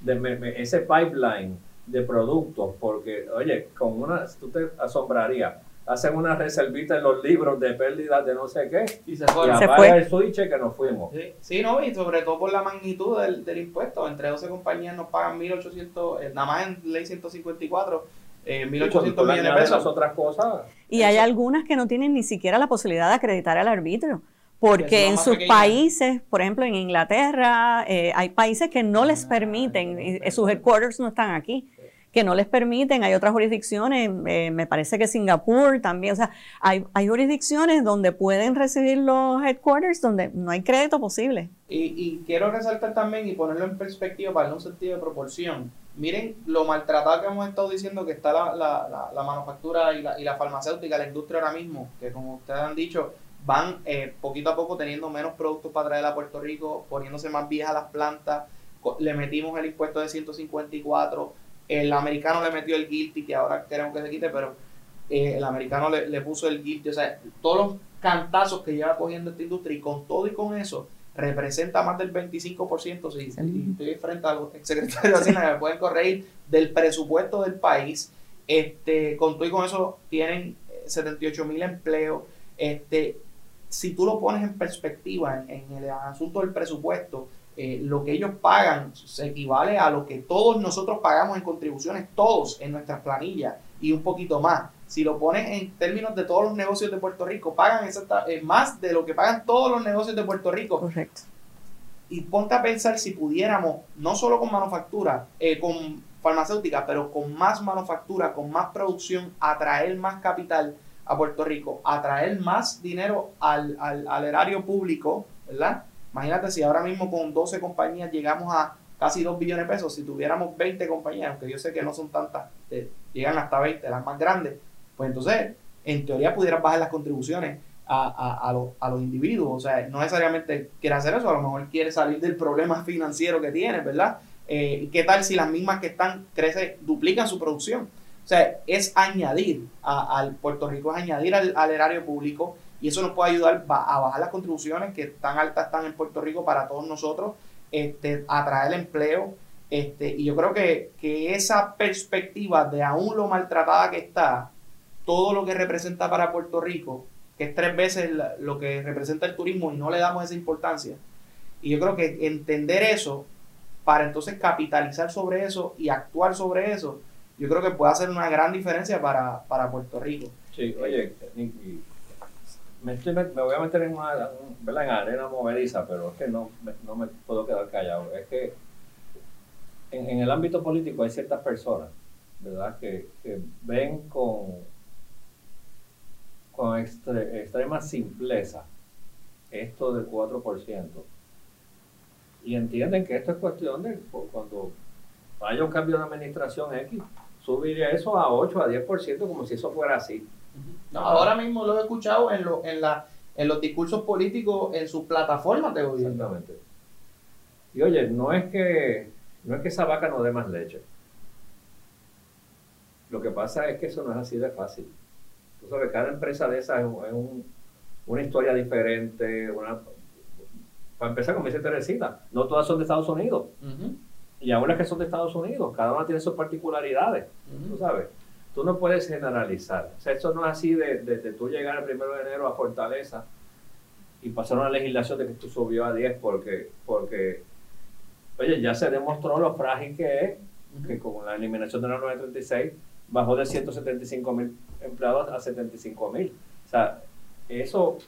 de, ese pipeline de productos, porque, oye, con una, tú te asombrarías hacen una reservita en los libros de pérdidas de no sé qué y se fue, el switch que nos fuimos. Sí, no, y sobre todo por la magnitud del, del impuesto. Entre 12 compañías nos pagan 1.800, eh, nada más en ley 154, eh, 1.800 millones de pesos. otras cosas. Y hay algunas que no tienen ni siquiera la posibilidad de acreditar al arbitrio. Porque en sus países, por ejemplo en Inglaterra, eh, hay países que no les permiten, y sus headquarters no están aquí que no les permiten. Hay otras jurisdicciones, eh, me parece que Singapur también, o sea, hay, hay, jurisdicciones donde pueden recibir los headquarters donde no hay crédito posible. Y, quiero resaltar también y ponerlo en perspectiva para darle un sentido de proporción. Miren lo maltratada que hemos estado diciendo que está la, la, la, manufactura y la, y la farmacéutica, la industria ahora mismo, que como ustedes han dicho, van eh, poquito a poco teniendo menos productos para traer a Puerto Rico, poniéndose más viejas las plantas, le metimos el impuesto de 154, el americano le metió el guilty, que ahora queremos que se quite, pero eh, el americano le, puso el guilty. O sea, todos los cantazos que lleva cogiendo esta industria y con todo y con eso representa más del 25%, si, estoy frente al secretario de Hacienda, me pueden corregir, del presupuesto del país. Este, con todo y con eso tienen 78 mil empleos. Este, si tú lo pones en perspectiva en el asunto del presupuesto, eh, lo que ellos pagan se equivale a lo que todos nosotros pagamos en contribuciones, todos en nuestras planillas y un poquito más. Si lo pones en términos de todos los negocios de Puerto Rico, pagan eh, más de lo que pagan todos los negocios de Puerto Rico. Correcto. Y ponte a pensar si pudiéramos, no solo con manufactura, eh, con farmacéutica, pero con más manufactura, con más producción, atraer más capital a Puerto Rico, atraer más dinero al, al, al erario público, ¿verdad? Imagínate si ahora mismo con 12 compañías llegamos a casi 2 billones de pesos, si tuviéramos 20 compañías, aunque yo sé que no son tantas, eh, llegan hasta 20, las más grandes, pues entonces en teoría pudieran bajar las contribuciones a, a, a, los, individuos. O sea, no necesariamente quiere hacer eso, a lo mejor quiere salir del problema financiero que tiene, ¿verdad? Eh, ¿Qué tal si las mismas que están crecen, duplican su producción? O sea, es añadir al Puerto Rico, es añadir al, al erario público, y eso nos puede ayudar a bajar las contribuciones que tan altas están en Puerto Rico para todos nosotros, este, atraer empleo. Este, y yo creo que, esa perspectiva de aún lo maltratada que está, todo lo que representa para Puerto Rico, que es tres veces lo que representa el turismo y no le damos esa importancia. Y yo creo que entender eso para entonces capitalizar sobre eso y actuar sobre eso, yo creo que puede hacer una gran diferencia para, para Puerto Rico. Sí, oye, me, voy a meter en una en arena movediza, pero es que no, no me puedo quedar callado. Es que en, el ámbito político hay ciertas personas, ¿verdad?, que, ven con, con extrema simpleza esto del 4%. Y entienden que esto es cuestión de cuando haya un cambio de administración X, subir eso a 8, a 10%, como si eso fuera así ahora mismo lo he escuchado en, lo, en, la, en los discursos políticos en sus plataformas de gobierno. Exactamente. Y oye, no es que no es que esa vaca no dé más leche. Lo que pasa es que eso no es así de fácil. Tú sabes, cada empresa de esas es, una historia diferente. para empezar, como dice Teresita, no todas son de Estados Unidos. Y aún las que son de Estados Unidos, cada una tiene sus particularidades, tú sabes. Tú no puedes generalizar. O sea, esto no es así de, de, tú llegar el primero de enero a Fortaleza y pasar una legislación de que tú subió a 10 porque, porque oye, ya se demostró lo frágil que es, que con la eliminación de la 936 bajó de 175 mil empleados a 75 mil. O sea, eso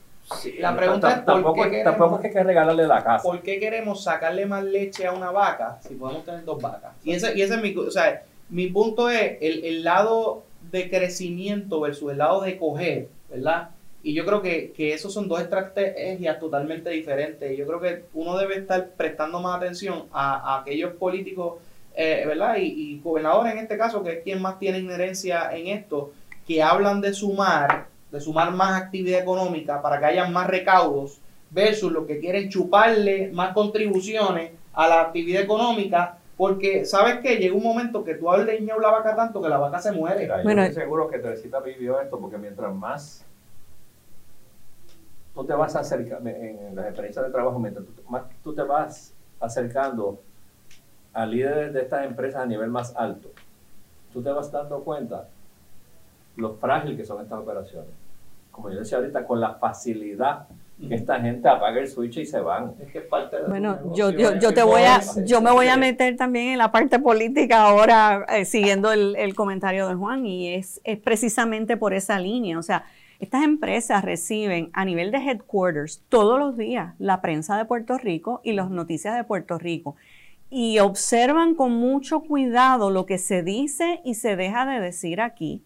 la pregunta es, tampoco, tampoco es que hay que regalarle la casa. ¿Por qué queremos sacarle más leche a una vaca si podemos tener dos vacas? Y ese, y ese es mi, o sea, mi punto es el, el lado de crecimiento versus el lado de coger, ¿verdad? Y yo creo que, que esos son dos estrategias totalmente diferentes. Yo creo que uno debe estar prestando más atención a, a aquellos políticos, eh, ¿verdad? Y, y gobernadores en este caso, que es quien más tiene inherencia en esto, que hablan de sumar de sumar más actividad económica para que haya más recaudos versus los que quieren chuparle más contribuciones a la actividad económica porque, ¿sabes qué? Llega un momento que tú niño la vaca tanto que la vaca se muere. bueno, yo estoy seguro que Teresita vivió esto porque mientras más tú te vas acercando, en las experiencias de trabajo, mientras tú, más tú te vas acercando a líderes de estas empresas a nivel más alto, tú te vas dando cuenta lo frágil que son estas operaciones como yo decía ahorita, con la facilidad que esta gente apaga el switch y se van. Es que parte de bueno, yo, yo, yo, te voy a, yo me voy a meter también en la parte política ahora, eh, siguiendo el, el, comentario de Juan, y es, es precisamente por esa línea. O sea, estas empresas reciben a nivel de headquarters todos los días la prensa de Puerto Rico y las noticias de Puerto Rico y observan con mucho cuidado lo que se dice y se deja de decir aquí,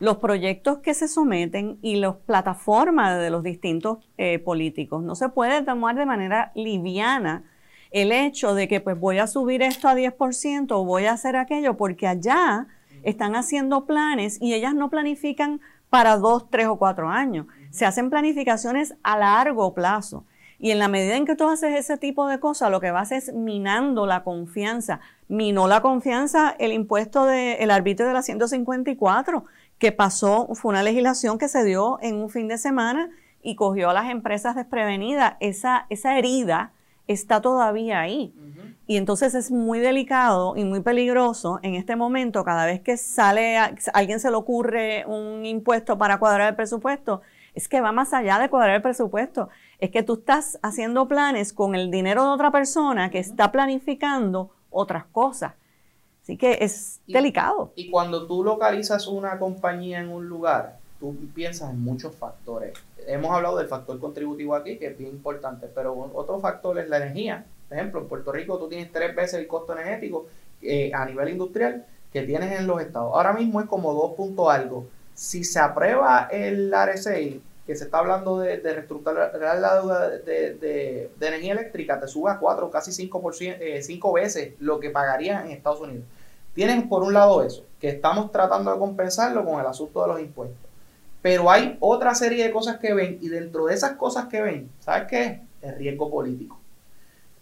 los proyectos que se someten y las plataformas de los distintos eh, políticos. No se puede tomar de manera liviana el hecho de que pues voy a subir esto a 10% o voy a hacer aquello, porque allá están haciendo planes y ellas no planifican para dos, tres o cuatro años. Se hacen planificaciones a largo plazo. Y en la medida en que tú haces ese tipo de cosas, lo que vas es minando la confianza. Minó la confianza el impuesto del arbitrio de la 154, que pasó, fue una legislación que se dio en un fin de semana y cogió a las empresas desprevenidas. Esa, esa herida está todavía ahí. Y entonces es muy delicado y muy peligroso en este momento, cada vez que sale, a, alguien se le ocurre un impuesto para cuadrar el presupuesto, es que va más allá de cuadrar el presupuesto es que tú estás haciendo planes con el dinero de otra persona que está planificando otras cosas. Así que es delicado. Y cuando tú localizas una compañía en un lugar, tú piensas en muchos factores. Hemos hablado del factor contributivo aquí, que es bien importante, pero otro factor es la energía. Por ejemplo, en Puerto Rico tú tienes tres veces el costo energético eh, a nivel industrial que tienes en los estados. Ahora mismo es como dos puntos algo. Si se aprueba el RSI, que se está hablando de, de reestructurar la deuda de, energía eléctrica, te sube a 4, casi 5, eh, cinco veces lo que pagarías en Estados Unidos. Tienen por un lado eso, que estamos tratando de compensarlo con el asunto de los impuestos. Pero hay otra serie de cosas que ven y dentro de esas cosas que ven, ¿sabes qué? El riesgo político.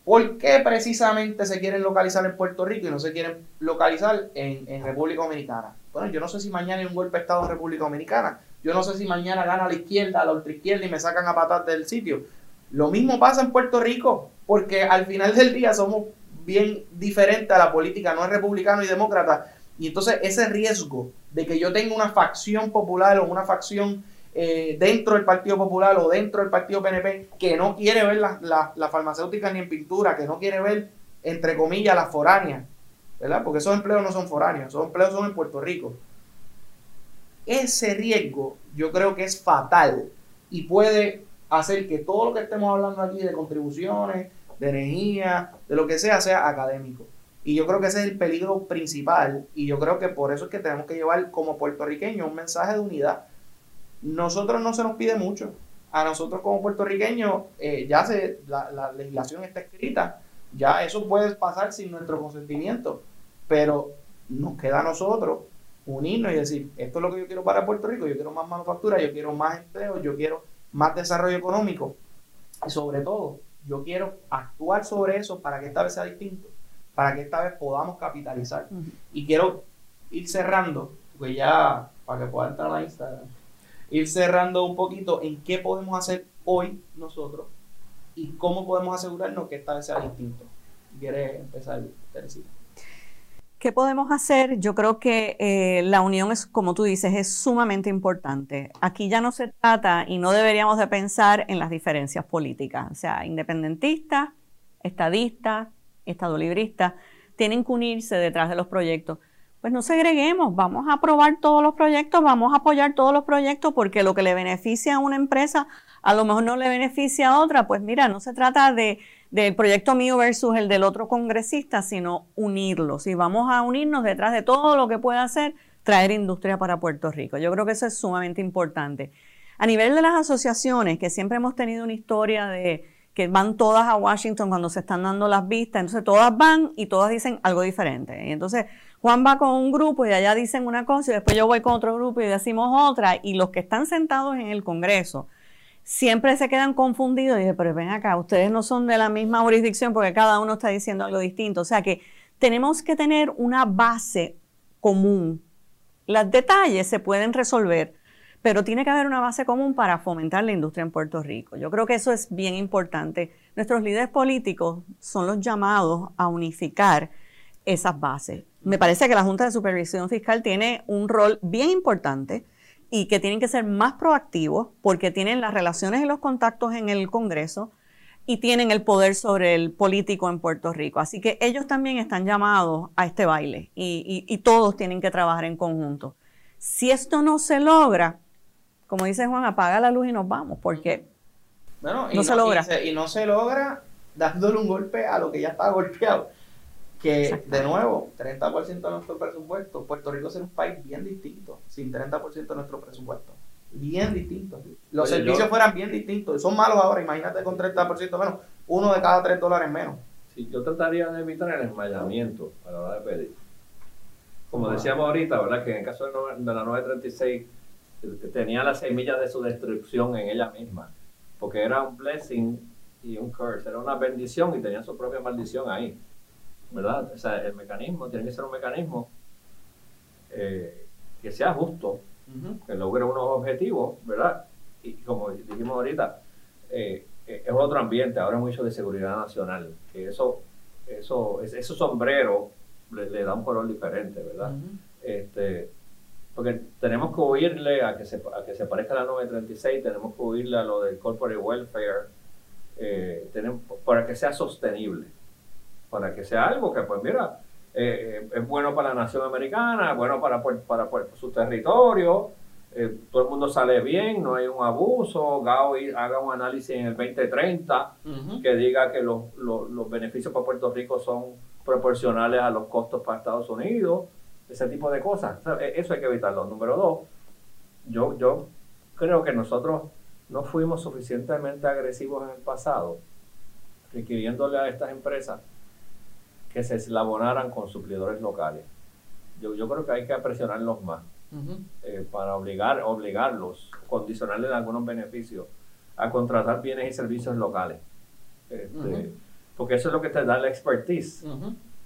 ¿Por qué precisamente se quieren localizar en Puerto Rico y no se quieren localizar en, en República Dominicana? Bueno, yo no sé si mañana hay un golpe de Estado en República Dominicana, yo no sé si mañana gana la izquierda, la ultraizquierda y me sacan a patas del sitio. Lo mismo pasa en Puerto Rico, porque al final del día somos bien diferentes a la política, no es republicano y demócrata. Y entonces ese riesgo de que yo tenga una facción popular o una facción eh, dentro del Partido Popular o dentro del Partido PNP que no quiere ver las la, farmacéuticas ni en pintura, que no quiere ver, entre comillas, las foráneas, ¿verdad? Porque esos empleos no son foráneos, esos empleos son en Puerto Rico. Ese riesgo yo creo que es fatal y puede hacer que todo lo que estemos hablando aquí de contribuciones, de energía, de lo que sea, sea académico. Y yo creo que ese es el peligro principal y yo creo que por eso es que tenemos que llevar como puertorriqueños un mensaje de unidad. Nosotros no se nos pide mucho. A nosotros como puertorriqueños eh, ya se, la, la legislación está escrita, ya eso puede pasar sin nuestro consentimiento, pero nos queda a nosotros unirnos y decir, esto es lo que yo quiero para Puerto Rico, yo quiero más manufactura, yo quiero más empleo, yo quiero más desarrollo económico y sobre todo, yo quiero actuar sobre eso para que esta vez sea distinto, para que esta vez podamos capitalizar. Y quiero ir cerrando, pues ya, para que pueda entrar a Instagram, ir cerrando un poquito en qué podemos hacer hoy nosotros y cómo podemos asegurarnos que esta vez sea distinto. ¿Quieres empezar, Teresita? ¿Qué podemos hacer? Yo creo que eh, la unión es, como tú dices, es sumamente importante. Aquí ya no se trata y no deberíamos de pensar en las diferencias políticas. O sea, independentistas, estadistas, estadolibristas, tienen que unirse detrás de los proyectos. Pues no segreguemos, vamos a aprobar todos los proyectos, vamos a apoyar todos los proyectos porque lo que le beneficia a una empresa a lo mejor no le beneficia a otra. Pues mira, no se trata de del proyecto mío versus el del otro congresista, sino unirlos. Y vamos a unirnos detrás de todo lo que pueda hacer traer industria para Puerto Rico. Yo creo que eso es sumamente importante. A nivel de las asociaciones, que siempre hemos tenido una historia de que van todas a Washington cuando se están dando las vistas, entonces todas van y todas dicen algo diferente. Y entonces Juan va con un grupo y allá dicen una cosa y después yo voy con otro grupo y decimos otra y los que están sentados en el Congreso siempre se quedan confundidos y dicen, pero ven acá, ustedes no son de la misma jurisdicción porque cada uno está diciendo algo distinto. O sea que tenemos que tener una base común. Los detalles se pueden resolver, pero tiene que haber una base común para fomentar la industria en Puerto Rico. Yo creo que eso es bien importante. Nuestros líderes políticos son los llamados a unificar esas bases. Me parece que la Junta de Supervisión Fiscal tiene un rol bien importante y que tienen que ser más proactivos porque tienen las relaciones y los contactos en el Congreso y tienen el poder sobre el político en Puerto Rico. Así que ellos también están llamados a este baile y, todos tienen que trabajar en conjunto. Si esto no se logra, como dice Juan, apaga la luz y nos vamos, porque no, se logra. y no se logra dándole un golpe a lo que ya está golpeado que de nuevo, 30% de nuestro presupuesto, Puerto Rico sería un país bien distinto, sin 30% de nuestro presupuesto. Bien distinto. Los servicios fueran bien distintos. Son malos ahora, imagínate con 30% menos, uno de cada tres dólares menos. Sí, yo trataría de evitar el desmayamiento a la hora de pedir. Como decíamos ahorita, ¿verdad? Que en el caso de la 936 tenía las semillas de su destrucción en ella misma, porque era un blessing y un curse, era una bendición y tenía su propia maldición ahí. ¿Verdad? O sea, el mecanismo tiene que ser un mecanismo eh, que sea justo, que logre unos objetivos, ¿verdad? Y como dijimos ahorita, eh, eh, es otro ambiente, ahora mucho de seguridad nacional, que eso, eso, esos sombreros le, da un color diferente, ¿verdad? este, porque tenemos que oírle a que se, a que se parezca a la 936, tenemos que oírle a lo del corporate welfare, tenemos, para que sea sostenible para que sea algo que, pues mira, eh, es bueno para la nación americana, es bueno para, para, su territorio, eh, todo el mundo sale bien, no hay un abuso, Gao haga un análisis en el 2030 que diga que los, los, beneficios para Puerto Rico son proporcionales a los costos para Estados Unidos, ese tipo de cosas. E, eso hay que evitarlo. Número dos, yo, yo creo que nosotros no fuimos suficientemente agresivos en el pasado, requiriéndole a estas empresas que se eslabonaran con suplidores locales. Yo, yo creo que hay que presionarlos más eh, para obligar, obligarlos, condicionarles algunos beneficios a contratar bienes y servicios locales. Este, porque eso es lo que te da la expertise.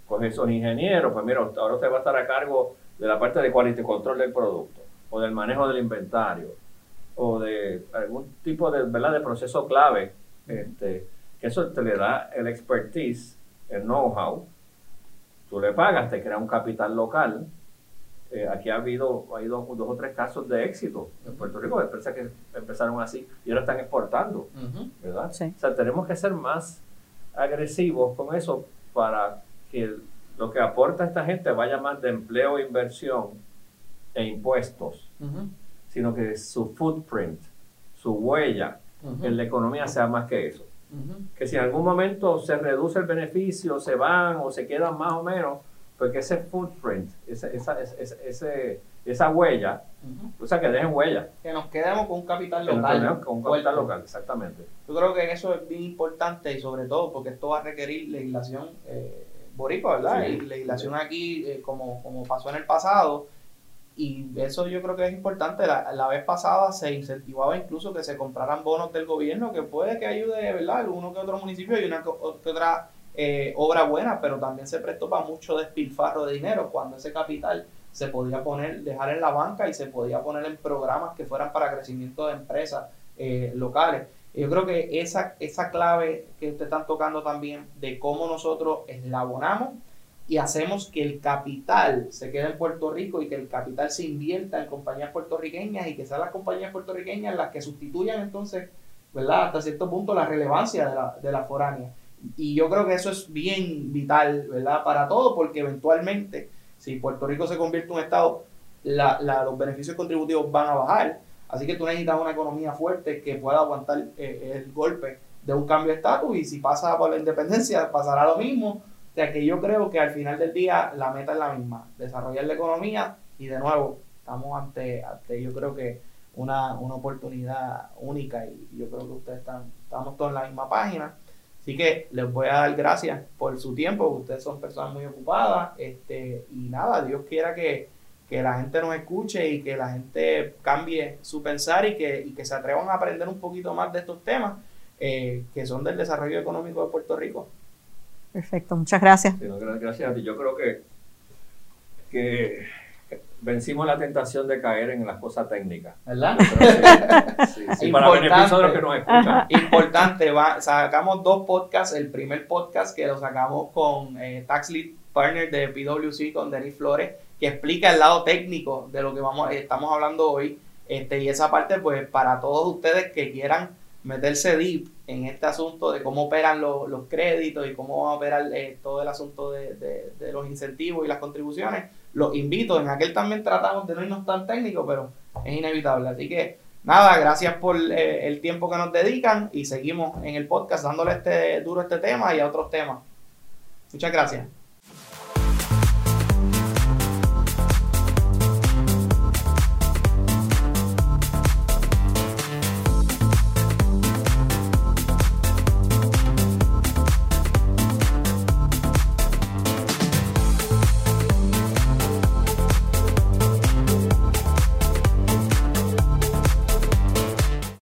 Pues esos ingenieros, pues mira, ahora usted va a estar a cargo de la parte de quality control del producto, o del manejo del inventario, o de algún tipo de, ¿verdad? de proceso clave, este, que eso te le da el expertise, el know-how, tú le pagas, te crea un capital local. Eh, aquí ha habido, ha habido dos o tres casos de éxito en Puerto Rico, de empresas que empezaron así y ahora están exportando, ¿verdad? O sea, tenemos que ser más agresivos con eso para que lo que aporta esta gente vaya más de empleo, inversión e impuestos, sino que su footprint, su huella en la economía sea más que eso. Que si en algún momento se reduce el beneficio, se van o se quedan más o menos, pues que ese footprint, esa, esa, esa huella, o sea, que dejen huella. Que nos quedemos con un capital local. con un capital local, exactamente. Yo creo que eso es bien importante y sobre todo porque esto va a requerir legislación eh, boricua, ¿verdad? Y legislación aquí, eh, como, como pasó en el pasado, y eso yo creo que es importante. La, la, vez pasada se incentivaba incluso que se compraran bonos del gobierno, que puede que ayude, ¿verdad? Uno que otro municipio y una que, otra eh, obra buena, pero también se prestó para mucho despilfarro de dinero cuando ese capital se podía poner, dejar en la banca y se podía poner en programas que fueran para crecimiento de empresas eh, locales. Yo creo que esa, esa clave que ustedes están tocando también de cómo nosotros eslabonamos y hacemos que el capital se quede en Puerto Rico y que el capital se invierta en compañías puertorriqueñas y que sean las compañías puertorriqueñas las que sustituyan entonces, ¿verdad? Hasta cierto punto la relevancia de la, de la foránea. Y yo creo que eso es bien vital, ¿verdad? Para todo, porque eventualmente, si Puerto Rico se convierte en un estado, la, la, los beneficios contributivos van a bajar Así que tú necesitas una economía fuerte que pueda aguantar eh, el golpe de un cambio de estatus y si pasa por la independencia pasará lo mismo. O sea que yo creo que al final del día la meta es la misma, desarrollar la economía y de nuevo estamos ante, ante yo creo que una, una oportunidad única y yo creo que ustedes están, estamos todos en la misma página. Así que les voy a dar gracias por su tiempo, ustedes son personas muy ocupadas este, y nada, Dios quiera que que la gente nos escuche y que la gente cambie su pensar y que, y que se atrevan a aprender un poquito más de estos temas eh, que son del desarrollo económico de Puerto Rico. Perfecto, muchas gracias. gracias a ti. Yo creo que, que vencimos la tentación de caer en las cosas técnicas. ¿Verdad? Sí, sí, para beneficio de los que nos escuchan. Importante, va, sacamos dos podcasts. El primer podcast que lo sacamos con eh, Tax Lead Partner de PwC, con Denis Flores que explica el lado técnico de lo que vamos estamos hablando hoy. Este, y esa parte, pues, para todos ustedes que quieran meterse deep en este asunto de cómo operan los, créditos y cómo va a operar eh, todo el asunto de, los incentivos y las contribuciones, los invito. En aquel también tratamos de no irnos tan técnicos, pero es inevitable. Así que nada, gracias por eh, el tiempo que nos dedican y seguimos en el podcast dándole este duro este tema y a otros temas. Muchas gracias.